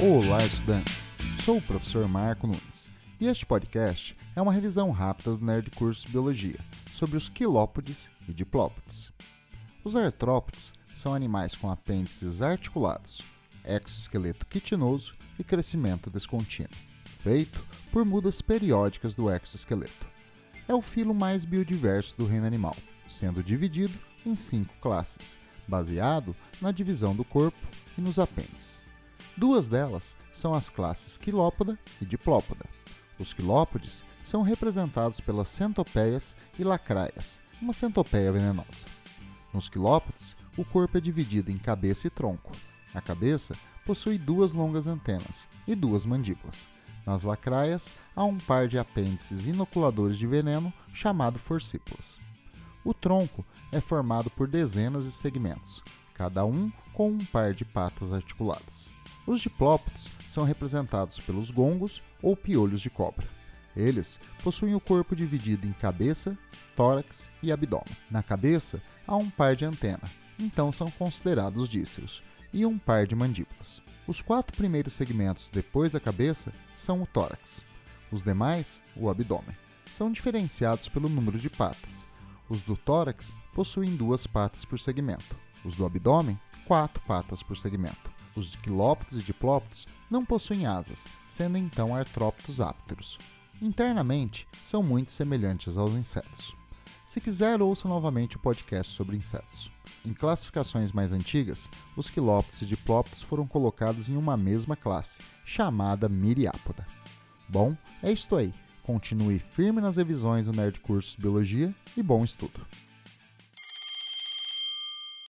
Olá, estudantes! Sou o professor Marco Nunes e este podcast é uma revisão rápida do Nerd Curso Biologia sobre os quilópodes e diplópodes. Os artrópodes são animais com apêndices articulados, exoesqueleto quitinoso e crescimento descontínuo, feito por mudas periódicas do exoesqueleto. É o filo mais biodiverso do reino animal, sendo dividido em cinco classes, baseado na divisão do corpo e nos apêndices. Duas delas são as classes quilópoda e diplópoda. Os quilópodes são representados pelas centopeias e lacraias, uma centopeia venenosa. Nos quilópodes, o corpo é dividido em cabeça e tronco. A cabeça possui duas longas antenas e duas mandíbulas. Nas lacraias, há um par de apêndices inoculadores de veneno chamado forcípulas. O tronco é formado por dezenas de segmentos, cada um com um par de patas articuladas. Os diplópodes são representados pelos gongos ou piolhos de cobra. Eles possuem o corpo dividido em cabeça, tórax e abdômen. Na cabeça há um par de antena, então são considerados díceros, e um par de mandíbulas. Os quatro primeiros segmentos depois da cabeça são o tórax. Os demais, o abdômen. São diferenciados pelo número de patas. Os do tórax possuem duas patas por segmento. Os do abdômen, quatro patas por segmento. Os quilópodes e diplópodes não possuem asas, sendo então artrópodos ápteros. Internamente, são muito semelhantes aos insetos. Se quiser, ouça novamente o podcast sobre insetos. Em classificações mais antigas, os quilópodes e diplópodes foram colocados em uma mesma classe, chamada Miriápoda. Bom, é isto aí. Continue firme nas revisões do Nerd Cursos Biologia e bom estudo!